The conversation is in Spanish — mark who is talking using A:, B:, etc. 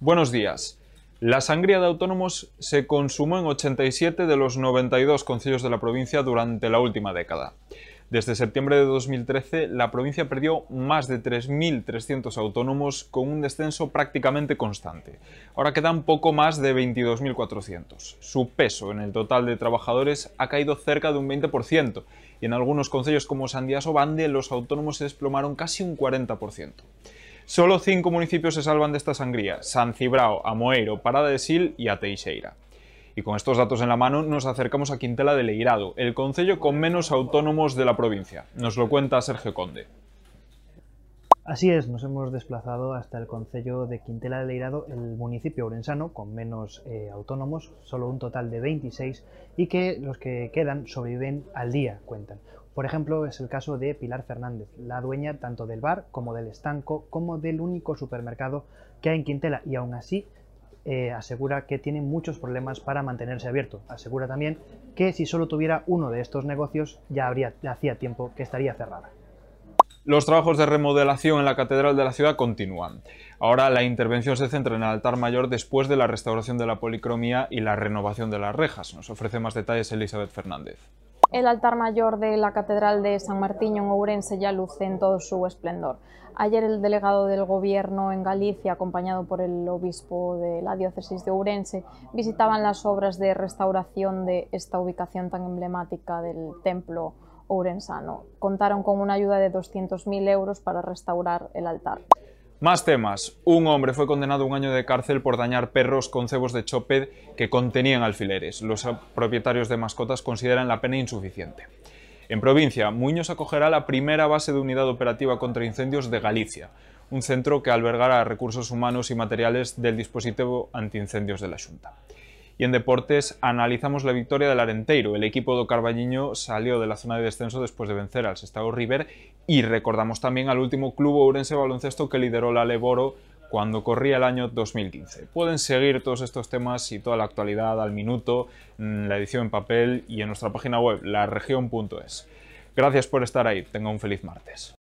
A: Buenos días. La sangría de autónomos se consumó en 87 de los 92 concilios de la provincia durante la última década. Desde septiembre de 2013, la provincia perdió más de 3.300 autónomos con un descenso prácticamente constante. Ahora quedan poco más de 22.400. Su peso en el total de trabajadores ha caído cerca de un 20% y en algunos concilios como Sandías o Bande los autónomos se desplomaron casi un 40%. Solo cinco municipios se salvan de esta sangría, San Cibrao, Amoeiro, Parada de Sil y a Teixeira. Y con estos datos en la mano nos acercamos a Quintela de Leirado, el concello con menos autónomos de la provincia. Nos lo cuenta Sergio Conde.
B: Así es, nos hemos desplazado hasta el concello de Quintela de Leirado, el municipio orensano con menos eh, autónomos, solo un total de 26, y que los que quedan sobreviven al día, cuentan. Por ejemplo, es el caso de Pilar Fernández, la dueña tanto del bar como del estanco, como del único supermercado que hay en Quintela, y aún así eh, asegura que tiene muchos problemas para mantenerse abierto. Asegura también que si solo tuviera uno de estos negocios ya habría, hacía tiempo que estaría cerrada.
A: Los trabajos de remodelación en la Catedral de la ciudad continúan. Ahora la intervención se centra en el altar mayor después de la restauración de la policromía y la renovación de las rejas. Nos ofrece más detalles Elizabeth Fernández.
C: El altar mayor de la Catedral de San Martín en Ourense ya luce en todo su esplendor. Ayer el delegado del Gobierno en Galicia, acompañado por el obispo de la diócesis de Ourense, visitaban las obras de restauración de esta ubicación tan emblemática del templo ourensano. Contaron con una ayuda de 200.000 euros para restaurar el altar.
A: Más temas. Un hombre fue condenado a un año de cárcel por dañar perros con cebos de choped que contenían alfileres. Los propietarios de mascotas consideran la pena insuficiente. En provincia, Muñoz acogerá la primera base de unidad operativa contra incendios de Galicia, un centro que albergará recursos humanos y materiales del dispositivo antiincendios de la Junta. Y en deportes analizamos la victoria del Arenteiro. El equipo do Carballiño salió de la zona de descenso después de vencer al Sestao River y recordamos también al último club ourense baloncesto que lideró la Leboro cuando corría el año 2015. Pueden seguir todos estos temas y toda la actualidad al minuto en la edición en papel y en nuestra página web, laregion.es. Gracias por estar ahí. Tenga un feliz martes.